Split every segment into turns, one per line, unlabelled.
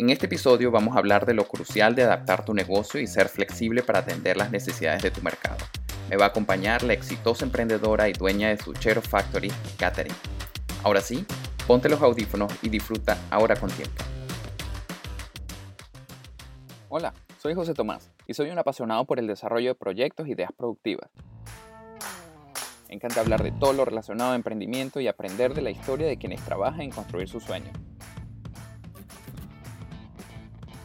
En este episodio vamos a hablar de lo crucial de adaptar tu negocio y ser flexible para atender las necesidades de tu mercado. Me va a acompañar la exitosa emprendedora y dueña de su Chero Factory, Katherine. Ahora sí, ponte los audífonos y disfruta ahora con tiempo. Hola, soy José Tomás y soy un apasionado por el desarrollo de proyectos e ideas productivas. Me encanta hablar de todo lo relacionado a emprendimiento y aprender de la historia de quienes trabajan en construir su sueño.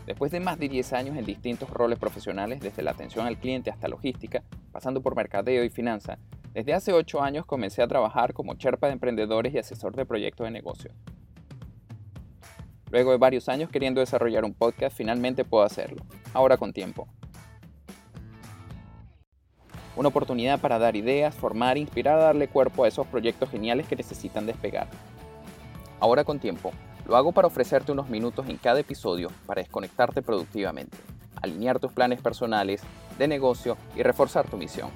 Después de más de 10 años en distintos roles profesionales, desde la atención al cliente hasta logística, pasando por mercadeo y finanza, desde hace 8 años comencé a trabajar como cherpa de emprendedores y asesor de proyectos de negocio. Luego de varios años queriendo desarrollar un podcast, finalmente puedo hacerlo, ahora con tiempo. Una oportunidad para dar ideas, formar, inspirar darle cuerpo a esos proyectos geniales que necesitan despegar. Ahora con tiempo, lo hago para ofrecerte unos minutos en cada episodio para desconectarte productivamente, alinear tus planes personales, de negocio y reforzar tu misión.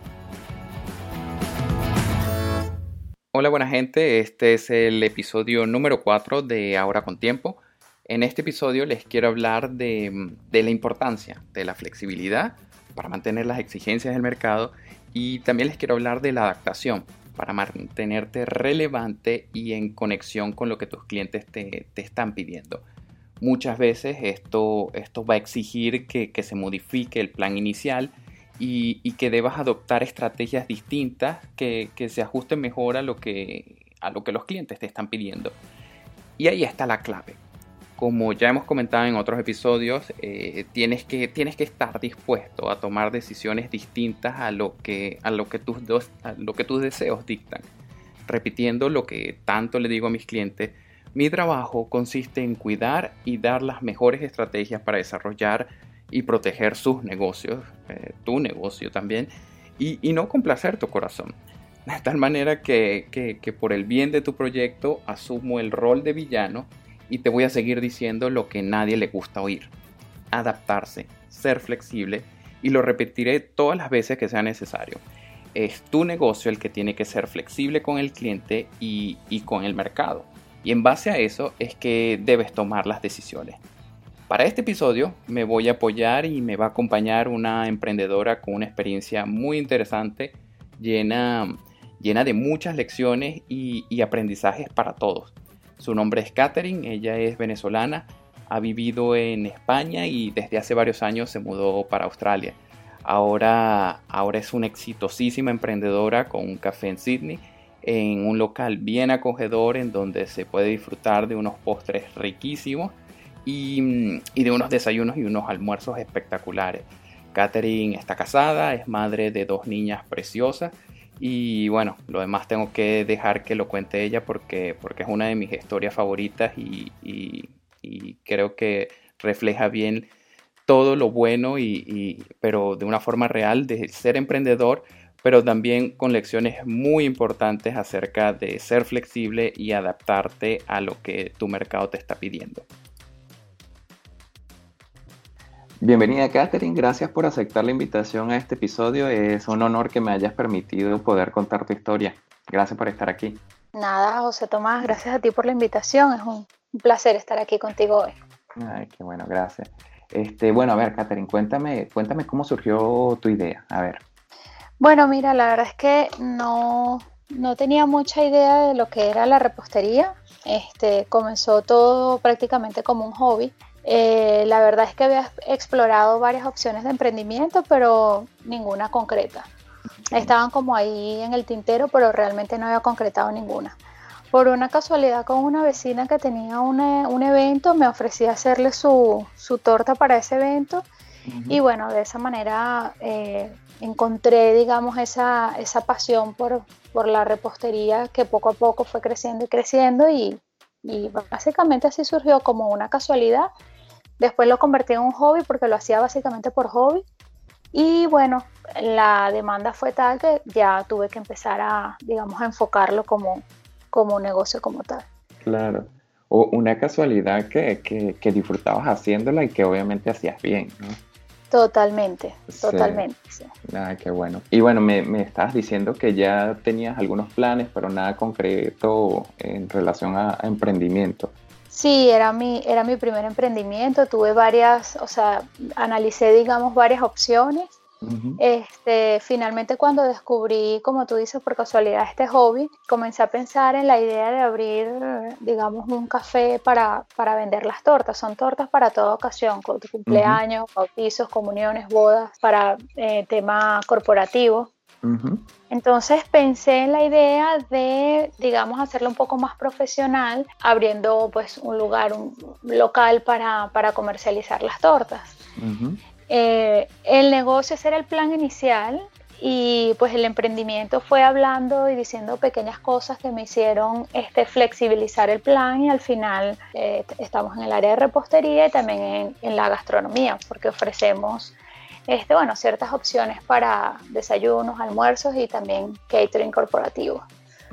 Hola buena gente, este es el episodio número 4 de Ahora con Tiempo. En este episodio les quiero hablar de, de la importancia de la flexibilidad para mantener las exigencias del mercado y también les quiero hablar de la adaptación para mantenerte relevante y en conexión con lo que tus clientes te, están pidiendo. Muchas veces esto, esto va a exigir que, se modifique el plan inicial y, que debas adoptar estrategias distintas que, se ajusten mejor a lo, que, a lo que los clientes te están pidiendo. Y ahí está la clave como ya hemos comentado en otros episodios, eh, tienes, que, tienes que estar dispuesto a tomar decisiones distintas a lo que, a lo que, tus, dos, lo que tus deseos dictan. Repitiendo lo que tanto le digo a mis clientes, mi trabajo consiste en cuidar y dar las mejores estrategias para desarrollar y proteger sus negocios, eh, tu negocio también, y, no complacer tu corazón. De tal manera que, que por el bien de tu proyecto asumo el rol de villano y te voy a seguir diciendo lo que nadie le gusta oír. Adaptarse, ser flexible y lo repetiré todas las veces que sea necesario. Es tu negocio el que tiene que ser flexible con el cliente y, con el mercado. Y en base a eso es que debes tomar las decisiones. Para este episodio me voy a apoyar y me va a acompañar una emprendedora con una experiencia muy interesante, llena, llena de muchas lecciones y aprendizajes para todos. Su nombre es Catherine, ella es venezolana, ha vivido en España y desde hace varios años se mudó para Australia. Ahora, ahora es una exitosísima emprendedora con un café en Sydney, en un local bien acogedor en donde se puede disfrutar de unos postres riquísimos y, y de unos desayunos y unos almuerzos espectaculares. Catherine está casada, es madre de dos niñas preciosas y bueno, lo demás tengo que dejar que lo cuente ella porque, porque es una de mis historias favoritas y, creo que refleja bien todo lo bueno, y, pero de una forma real de ser emprendedor, pero también con lecciones muy importantes acerca de ser flexible y adaptarte a lo que tu mercado te está pidiendo. Bienvenida Catherine, gracias por aceptar la invitación a este episodio. Es un honor que me hayas permitido poder contar tu historia. Gracias por estar aquí.
Nada, José Tomás, gracias a ti por la invitación. Es un placer estar aquí contigo hoy.
Ay, qué bueno, gracias. Este, bueno, a ver, Catherine, cuéntame, cuéntame cómo surgió tu idea. A ver.
Bueno, mira, la verdad es que no, no tenía mucha idea de lo que era la repostería. Este, comenzó todo prácticamente como un hobby. Eh, la verdad es que había explorado varias opciones de emprendimiento, pero ninguna concreta. Estaban como ahí en el tintero, pero realmente no había concretado ninguna. Por una casualidad con una vecina que tenía un evento, me ofrecí hacerle su, torta para ese evento y bueno, de esa manera eh, encontré, digamos, esa, esa pasión por, por la repostería que poco a poco fue creciendo y creciendo y, y básicamente así surgió como una casualidad Después lo convertí en un hobby porque lo hacía básicamente por hobby. Y bueno, la demanda fue tal que ya tuve que empezar a, digamos, a enfocarlo como, como un negocio como tal.
Claro. O una casualidad que, que, disfrutabas haciéndola y que obviamente hacías bien, ¿no?
Totalmente, totalmente. Sí.
Ah, qué bueno. Y bueno, me, me estabas diciendo que ya tenías algunos planes, pero nada concreto en relación a emprendimiento.
Sí, era mi, era mi primer emprendimiento, tuve varias, o sea, analicé, digamos, varias opciones. Este, finalmente cuando descubrí, como tú dices, por casualidad este hobby, comencé a pensar en la idea de abrir, digamos, un café para, para vender las tortas. Son tortas para toda ocasión, cumpleaños, bautizos, comuniones, bodas, para eh, tema corporativo. Entonces pensé en la idea de, digamos, hacerlo un poco más profesional, abriendo pues un lugar, un local para, comercializar las tortas. Eh, el negocio ese era el plan inicial y pues el emprendimiento fue hablando y diciendo pequeñas cosas que me hicieron este, flexibilizar el plan y al final eh, estamos en el área de repostería y también en, en la gastronomía porque ofrecemos este, bueno, ciertas opciones para desayunos, almuerzos y también catering corporativo.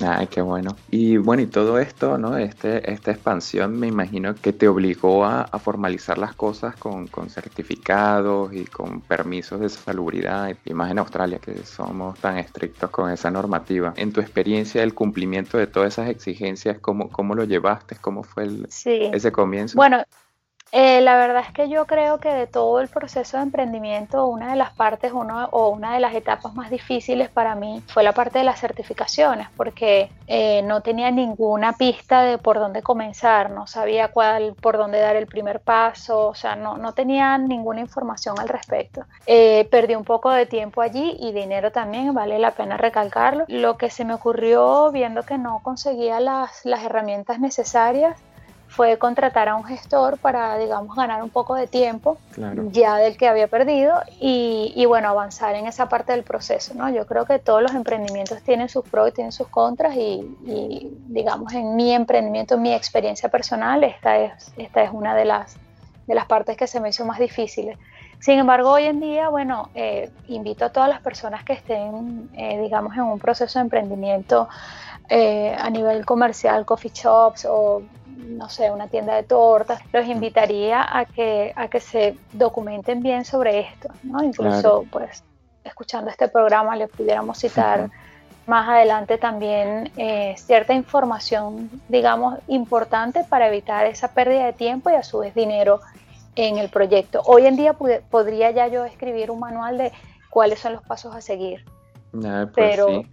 Ay, qué bueno. Y bueno, y todo esto, ¿no? Este, esta expansión me imagino que te obligó a, formalizar las cosas con, certificados y con permisos de salubridad, y más en Australia que somos tan estrictos con esa normativa. En tu experiencia, el cumplimiento de todas esas exigencias, ¿cómo, cómo lo llevaste? ¿Cómo fue el, ese comienzo?
Bueno, eh, la verdad es que yo creo que de todo el proceso de emprendimiento, una de las partes o una de las etapas más difíciles para mí fue la parte de las certificaciones, porque eh, no tenía ninguna pista de por dónde comenzar, no sabía cuál, por dónde dar el primer paso, o sea, no, no tenía ninguna información al respecto. Eh, perdí un poco de tiempo allí y dinero también, vale la pena recalcarlo. Lo que se me ocurrió viendo que no conseguía las, las herramientas necesarias, fue contratar a un gestor para, digamos, ganar un poco de tiempo ya del que había perdido y, bueno, avanzar en esa parte del proceso, ¿no? Yo creo que todos los emprendimientos tienen sus pros y tienen sus contras y, digamos, en mi emprendimiento, en mi experiencia personal, esta es, esta es una de las, de las partes que se me hizo más difíciles. Sin embargo, hoy en día, bueno, eh, invito a todas las personas que estén, eh, digamos, en un proceso de emprendimiento eh, a nivel comercial, coffee shops o no sé, una tienda de tortas, los invitaría a que, a que se documenten bien sobre esto, ¿no? Incluso, pues, escuchando este programa le pudiéramos citar más adelante también eh, cierta información, digamos, importante para evitar esa pérdida de tiempo y a su vez dinero en el proyecto. Hoy en día podría ya yo escribir un manual de cuáles son los pasos a seguir.
Ah, pues pero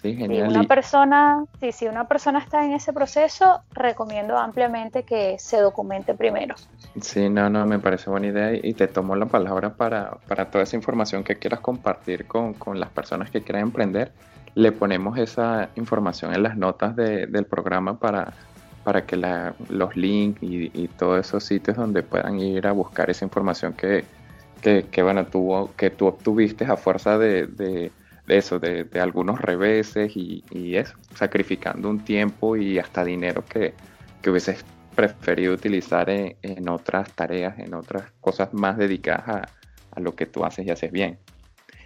si una persona, si una persona está en ese proceso, recomiendo ampliamente que se documente primero.
Sí, no, no, me parece buena idea y te tomo la palabra para, toda esa información que quieras compartir con, las personas que quieran emprender. Le ponemos esa información en las notas del programa para, para que los links y, todos esos sitios donde puedan ir a buscar esa información que, que, bueno, tuvo, que tú obtuviste a fuerza de eso, de, algunos reveses y, eso, sacrificando un tiempo y hasta dinero que, que hubieses preferido utilizar en, otras tareas, en otras cosas más dedicadas a, lo que tú haces y haces bien.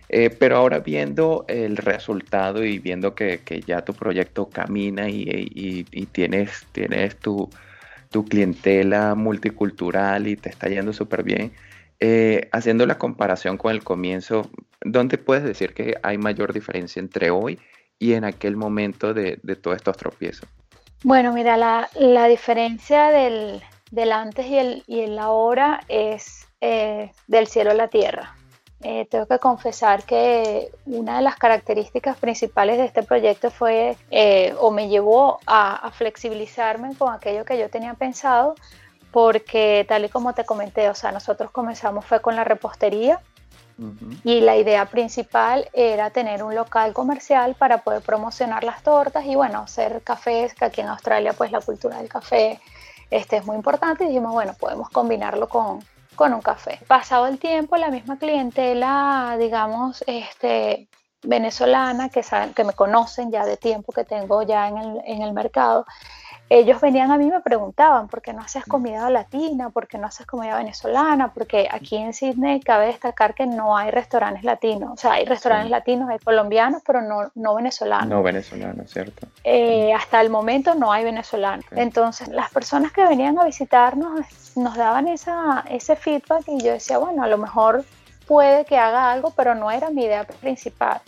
Eh, pero ahora viendo el resultado y viendo que, ya tu proyecto camina y, tienes, tienes tu, tu, clientela multicultural y te está yendo súper bien, eh, haciendo la comparación con el comienzo, ¿dónde puedes decir que hay mayor diferencia entre hoy y en aquel momento de, todos estos tropiezos?
Bueno, mira, la, diferencia del, antes y el, y ahora es eh, del cielo a la tierra. Eh, tengo que confesar que una de las características principales de este proyecto fue o me llevó a, flexibilizarme con aquello que yo tenía pensado porque tal y como te comenté, o sea, nosotros comenzamos fue con la repostería y la idea principal era tener un local comercial para poder promocionar las tortas y bueno, hacer cafés, que aquí en Australia pues la cultura del café este, es muy importante y dijimos, bueno, podemos combinarlo con, con un café. Pasado el tiempo, la misma clientela, digamos, este, venezolana, que, que me conocen ya de tiempo que tengo ya en el, en el mercado, ellos venían a mí y me preguntaban, ¿por qué no haces comida latina? ¿Por qué no haces comida venezolana? Porque aquí en Sydney cabe destacar que no hay restaurantes latinos. O sea, hay restaurantes latinos, hay colombianos, pero no, no venezolanos.
No venezolanos, ¿cierto?
Eh, hasta el momento no hay venezolanos. Entonces, las personas que venían a visitarnos nos daban esa, ese feedback y yo decía, bueno, a lo mejor puede que haga algo, pero no era mi idea principal.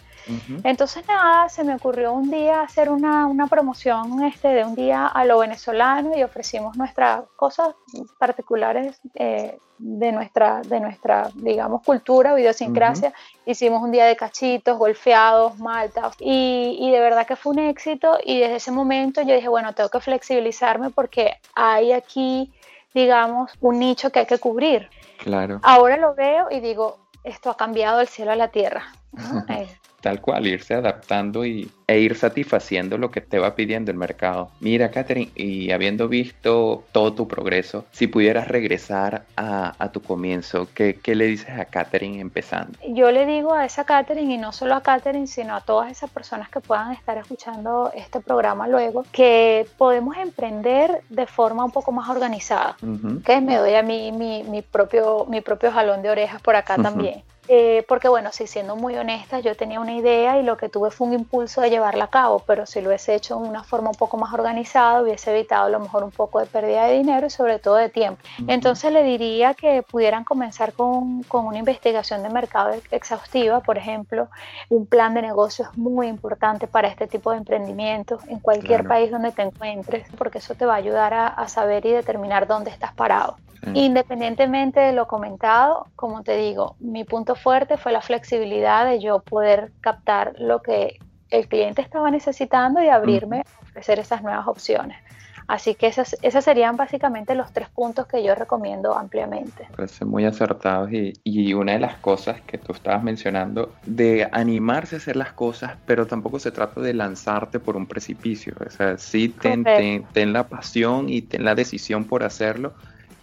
Entonces nada, se me ocurrió un día hacer una, una, promoción este, de un día a lo venezolano y ofrecimos nuestras cosas particulares eh, de, nuestra, de nuestra, digamos, cultura o idiosincrasia. Hicimos un día de cachitos, golfeados, maltas y, y de verdad que fue un éxito y desde ese momento yo dije, bueno, tengo que flexibilizarme porque hay aquí digamos, un nicho que hay que cubrir.
Claro.
Ahora lo veo y digo, esto ha cambiado el cielo a la tierra.
Eh, Tal cual, irse adaptando y, e ir satisfaciendo lo que te va pidiendo el mercado. Mira, Catherine, y habiendo visto todo tu progreso, si pudieras regresar a, tu comienzo, ¿qué, le dices a Catherine empezando?
Yo le digo a esa Catherine, y no solo a Catherine, sino a todas esas personas que puedan estar escuchando este programa luego, que podemos emprender de forma un poco más organizada. Que me doy a mí mi, propio, mi propio jalón de orejas por acá también. Eh, porque bueno, si siendo muy honesta, yo tenía una idea y lo que tuve fue un impulso de llevarla a cabo, pero si lo hubiese hecho de una forma un poco más organizada, hubiese evitado a lo mejor un poco de pérdida de dinero y sobre todo de tiempo. Entonces le diría que pudieran comenzar con, con, una investigación de mercado exhaustiva, por ejemplo, un plan de negocio es muy importante para este tipo de emprendimientos en cualquier país donde te encuentres, porque eso te va a ayudar a, a saber y determinar dónde estás parado. Independientemente de lo comentado, como te digo, mi punto fuerte fue la flexibilidad de yo poder captar lo que el cliente estaba necesitando y abrirme a ofrecer esas nuevas opciones. Así que esas, esas serían básicamente los tres puntos que yo recomiendo ampliamente.
Parece muy acertados y, y, una de las cosas que tú estabas mencionando, de animarse a hacer las cosas, pero tampoco se trata de lanzarte por un precipicio. O sea, sí ten, ten la pasión y ten la decisión por hacerlo,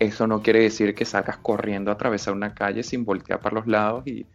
eso no quiere decir que salgas corriendo a atravesar una calle sin voltear para los lados y,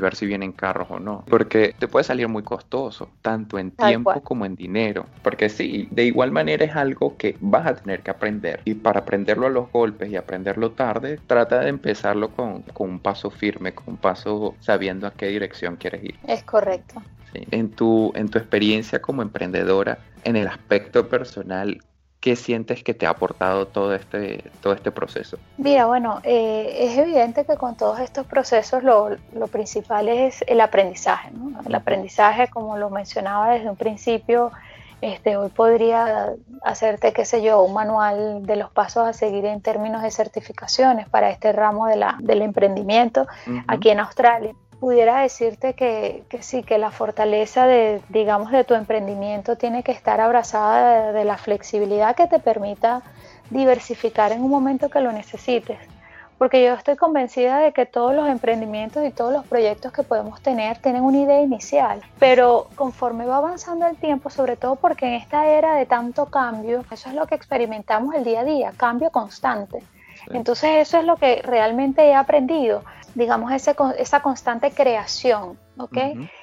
ver si vienen carros o no. Porque te puede salir muy costoso, tanto en tiempo como en dinero. Porque sí, de igual manera es algo que vas a tener que aprender. Y para aprenderlo a los golpes y aprenderlo tarde, trata de empezarlo con, un paso firme, con un paso sabiendo a qué dirección quieres ir.
Es correcto.
En, tu, en tu experiencia como emprendedora, en el aspecto personal, ¿qué sientes que te ha aportado todo este, todo este proceso?
Mira, bueno, eh, es evidente que con todos estos procesos lo, lo principal es el aprendizaje. ¿no? El aprendizaje, como lo mencionaba desde un principio, este, hoy podría hacerte, qué sé yo, un manual de los pasos a seguir en términos de certificaciones para este ramo de la, del emprendimiento aquí en Australia pudiera decirte que, sí, que la fortaleza de, digamos, de tu emprendimiento tiene que estar abrazada de, la flexibilidad que te permita diversificar en un momento que lo necesites. Porque yo estoy convencida de que todos los emprendimientos y todos los proyectos que podemos tener tienen una idea inicial, pero conforme va avanzando el tiempo, sobre todo porque en esta era de tanto cambio, eso es lo que experimentamos el día a día, cambio constante. Entonces eso es lo que realmente he aprendido digamos, ese, esa constante creación, ¿ok?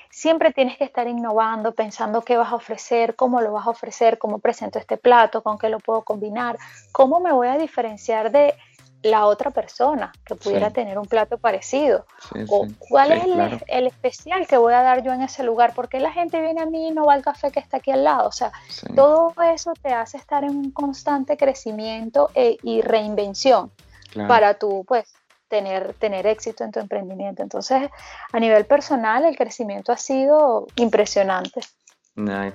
Siempre tienes que estar innovando, pensando qué vas a ofrecer, cómo lo vas a ofrecer, cómo presento este plato, con qué lo puedo combinar, cómo me voy a diferenciar de la otra persona que pudiera tener un plato parecido. o cuál es el, especial que voy a dar yo en ese lugar, porque la gente viene a mí y no va al café que está aquí al lado. O sea, todo eso te hace estar en un constante crecimiento e, y reinvención para tu, pues, tener, tener éxito en tu emprendimiento. Entonces, a nivel personal, el crecimiento ha sido impresionante.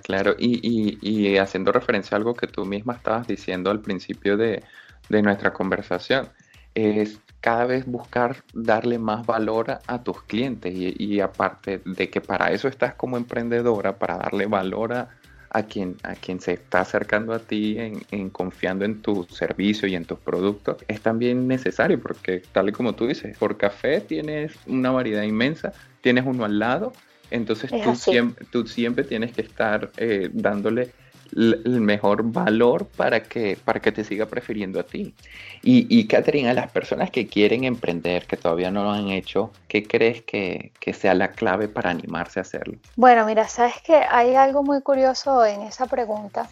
claro, y, y, haciendo referencia a algo que tú misma estabas diciendo al principio de, de nuestra conversación, es cada vez buscar darle más valor a, tus clientes y, y, aparte de que para eso estás como emprendedora, para darle valor a, a quien, a quien se está acercando a ti en, confiando en tu servicio y en tus productos, es también necesario porque tal y como tú dices, por café tienes una variedad inmensa, tienes uno al lado, entonces tú siempre, tú siempre tienes que estar eh, dándole el mejor valor para que, para que te siga prefiriendo a ti. Y, y Catherine, a las personas que quieren emprender, que todavía no lo han hecho, ¿qué crees que, que sea la clave para animarse a hacerlo?
Bueno, mira, sabes que hay algo muy curioso en esa pregunta.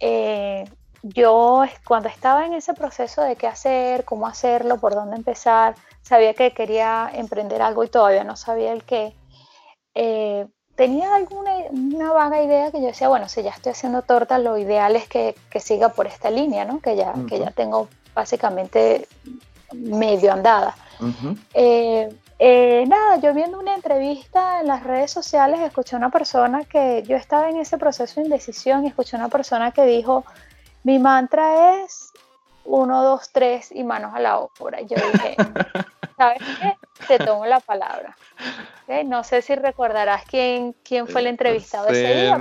Eh, yo cuando estaba en ese proceso de qué hacer, cómo hacerlo, por dónde empezar, sabía que quería emprender algo y todavía no sabía el qué. Eh, tenía alguna una vaga idea que yo decía, bueno, si ya estoy haciendo torta, lo ideal es que, que siga por esta línea, ¿no? Que ya, que ya tengo básicamente medio andada. Eh, Eh, nada, yo viendo una entrevista en las redes sociales escuché a una persona que yo estaba en ese proceso de indecisión y escuché a una persona que dijo, mi mantra es uno, dos, tres y manos a la obra. Yo dije, ¿sabes qué? Te tomo la palabra. No sé si recordarás quién, quién fue el entrevistado ese día.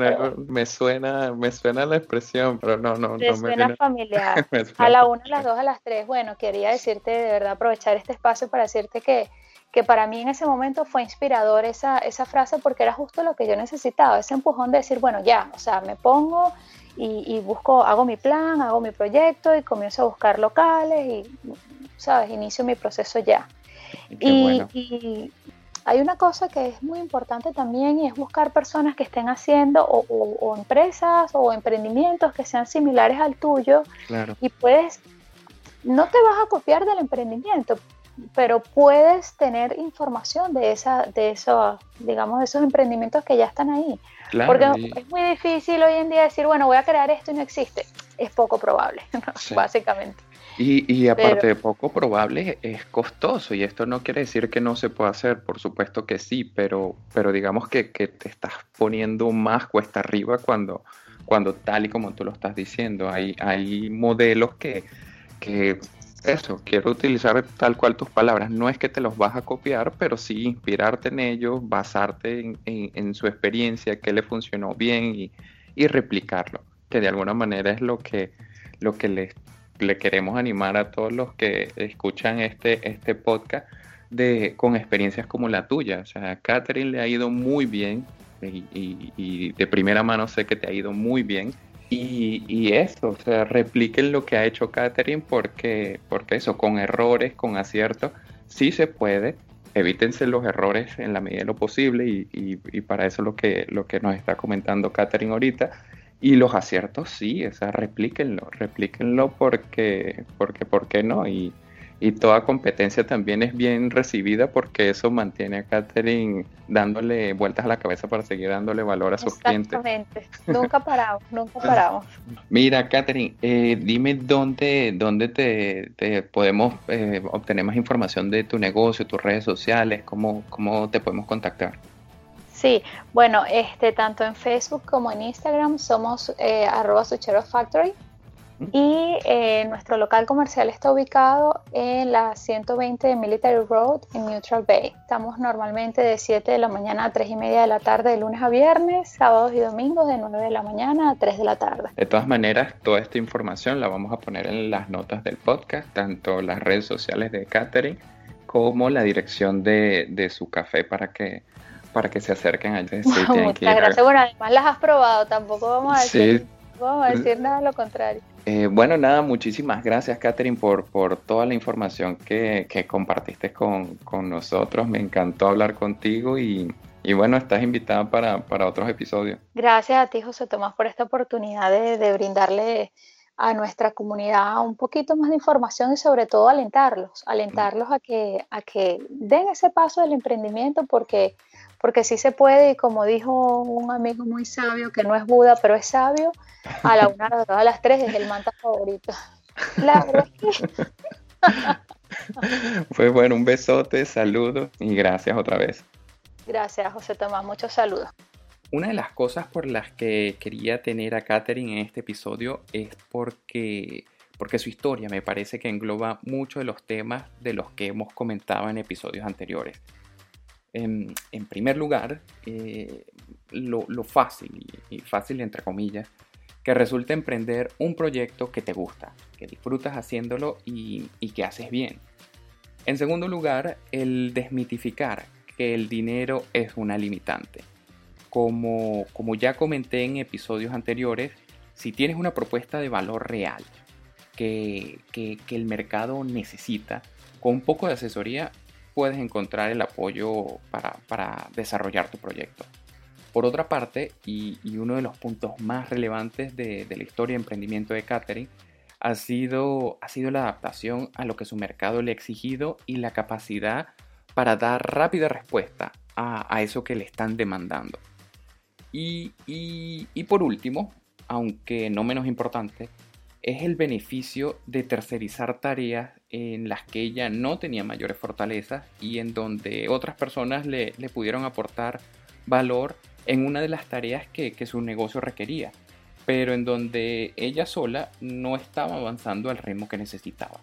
Me, suena, me suena la expresión, pero no, no,
no suena me familiar. a la una, a las dos, a las tres. Bueno, quería decirte, de verdad, aprovechar este espacio para decirte que, que para mí en ese momento fue inspirador esa, esa frase porque era justo lo que yo necesitaba, ese empujón de decir, bueno, ya, o sea, me pongo y, busco, hago mi plan, hago mi proyecto y comienzo a buscar locales y, ¿sabes? Inicio mi proceso ya. Y, hay una cosa que es muy importante también y es buscar personas que estén haciendo o, empresas o emprendimientos que sean similares al tuyo y puedes, no te vas a copiar del emprendimiento, pero puedes tener información de esa, de eso, digamos, de esos emprendimientos que ya están ahí. Porque es muy difícil hoy en día decir, bueno, voy a crear esto y no existe. Es poco probable, básicamente.
Y, y aparte de poco probable, es costoso. Y esto no quiere decir que no se pueda hacer, por supuesto que sí, pero, pero digamos que, que te estás poniendo más cuesta arriba cuando, cuando tal y como tú lo estás diciendo. Hay, hay modelos que, que eso, quiero utilizar tal cual tus palabras. No es que te los vas a copiar, pero sí inspirarte en ellos, basarte en, su experiencia, qué le funcionó bien y, replicarlo. Que de alguna manera es lo que, lo que le, le queremos animar a todos los que escuchan este, este podcast de, con experiencias como la tuya. O sea, a Catherine le ha ido muy bien y, y de primera mano sé que te ha ido muy bien y, eso, o sea, repliquen lo que ha hecho Catherine porque, porque eso, con errores, con aciertos, sí se puede. Evítense los errores en la medida de lo posible y, y, para eso lo que, lo que nos está comentando Catherine ahorita. Y los aciertos sí, o sea, replíquenlo, replíquenlo porque, porque, ¿por qué no? Y, y toda competencia también es bien recibida porque eso mantiene a Catherine dándole vueltas a la cabeza para seguir dándole valor a sus clientes.
Exactamente, nunca paramos, nunca paramos.
Mira, Catherine, eh, dime dónde, dónde te, podemos eh, obtener más información de tu negocio, tus redes sociales, cómo, cómo te podemos contactar.
Sí, bueno, este, tanto en Facebook como en Instagram somos eh, arroba Factory y eh, nuestro local comercial está ubicado en la 120 de Military Road en Neutral Bay. Estamos normalmente de 7 de la mañana a 3 y media de la tarde de lunes a viernes, sábados y domingos de 9 de la mañana a 3 de la tarde.
De todas maneras, toda esta información la vamos a poner en las notas del podcast, tanto las redes sociales de Catherine como la dirección de, de su café para que para que se acerquen a
Muchas gracias. Bueno, además las has probado, tampoco vamos a decir, vamos a decir nada lo contrario.
Eh, bueno, nada, muchísimas gracias, Catherine, por, por toda la información que, compartiste con, nosotros. Me encantó hablar contigo y, bueno, estás invitada para, otros episodios.
Gracias a ti, José Tomás, por esta oportunidad de, brindarle a nuestra comunidad un poquito más de información y sobre todo alentarlos, alentarlos a que, a que den ese paso del emprendimiento porque porque sí se puede y como dijo un amigo muy sabio, que no es Buda, pero es sabio, a la una, a las tres es el manta favorito. La verdad
Pues bueno, un besote, saludos y gracias otra vez.
Gracias, José Tomás, muchos saludos.
Una de las cosas por las que quería tener a Katherine en este episodio es porque, porque su historia me parece que engloba muchos de los temas de los que hemos comentado en episodios anteriores. En, primer lugar, eh, lo, fácil, y fácil entre comillas, que resulta emprender un proyecto que te gusta, que disfrutas haciéndolo y, que haces bien. En segundo lugar, el desmitificar que el dinero es una limitante. Como, como ya comenté en episodios anteriores, si tienes una propuesta de valor real que, que, que el mercado necesita, con un poco de asesoría puedes encontrar el apoyo para, desarrollar tu proyecto. Por otra parte, y, uno de los puntos más relevantes de, la historia de emprendimiento de Catherine, ha sido, ha sido la adaptación a lo que su mercado le ha exigido y la capacidad para dar rápida respuesta a, eso que le están demandando. Y, y, por último, aunque no menos importante, es el beneficio de tercerizar tareas en las que ella no tenía mayores fortalezas y en donde otras personas le, pudieron aportar valor en una de las tareas que, su negocio requería, pero en donde ella sola no estaba avanzando al ritmo que necesitaba.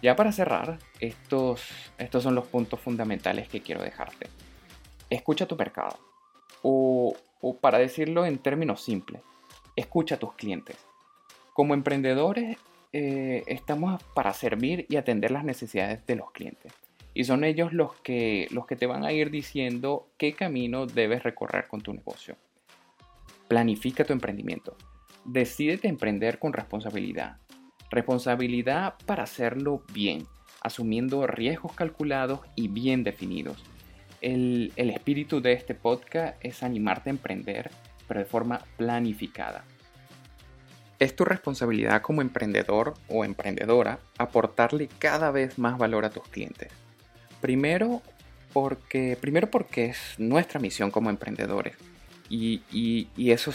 Ya para cerrar, estos, estos son los puntos fundamentales que quiero dejarte. Escucha tu mercado. O, o para decirlo en términos simples, escucha a tus clientes. Como emprendedores eh, estamos para servir y atender las necesidades de los clientes. Y son ellos los que, los que te van a ir diciendo qué camino debes recorrer con tu negocio. Planifica tu emprendimiento. Decídete emprender con responsabilidad. Responsabilidad para hacerlo bien, asumiendo riesgos calculados y bien definidos. El, el espíritu de este podcast es animarte a emprender, pero de forma planificada. Es tu responsabilidad como emprendedor o emprendedora aportarle cada vez más valor a tus clientes. Primero porque, primero porque es nuestra misión como emprendedores y, eso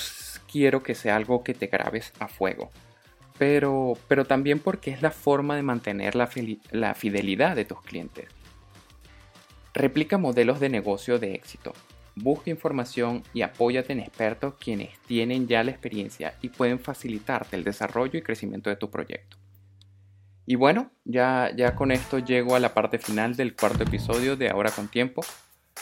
quiero que sea algo que te grabes a fuego. Pero, pero también porque es la forma de mantener la, la fidelidad de tus clientes. Replica modelos de negocio de éxito Busca información y apóyate en expertos quienes tienen ya la experiencia y pueden facilitarte el desarrollo y crecimiento de tu proyecto. Y bueno, ya, ya con esto llego a la parte final del cuarto episodio de Ahora con Tiempo.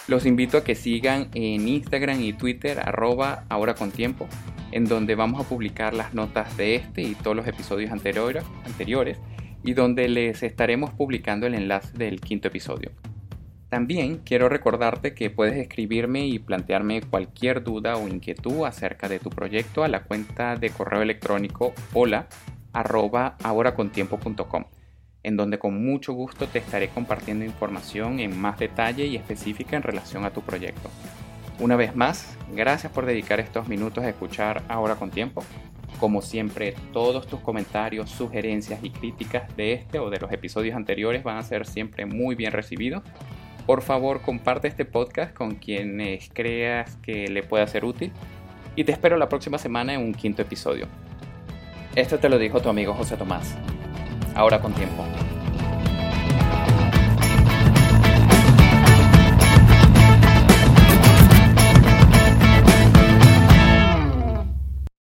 Los invito a que sigan en Instagram y Twitter arroba ahora con tiempo, en donde vamos a publicar las notas de este y todos los episodios anteriores, anteriores y donde les estaremos publicando el enlace del quinto episodio. También quiero recordarte que puedes escribirme y plantearme cualquier duda o inquietud acerca de tu proyecto a la cuenta de correo electrónico hola arroba ahoracontiempo.com, en donde con mucho gusto te estaré compartiendo información en más detalle y específica en relación a tu proyecto. Una vez más, gracias por dedicar estos minutos a escuchar Ahora con Tiempo. Como siempre, todos tus comentarios, sugerencias y críticas de este o de los episodios anteriores van a ser siempre muy bien recibidos por favor, comparte este podcast con quienes creas que le pueda ser útil y te espero la próxima semana en un quinto episodio. Esto te lo dijo tu amigo José Tomás. Ahora con tiempo.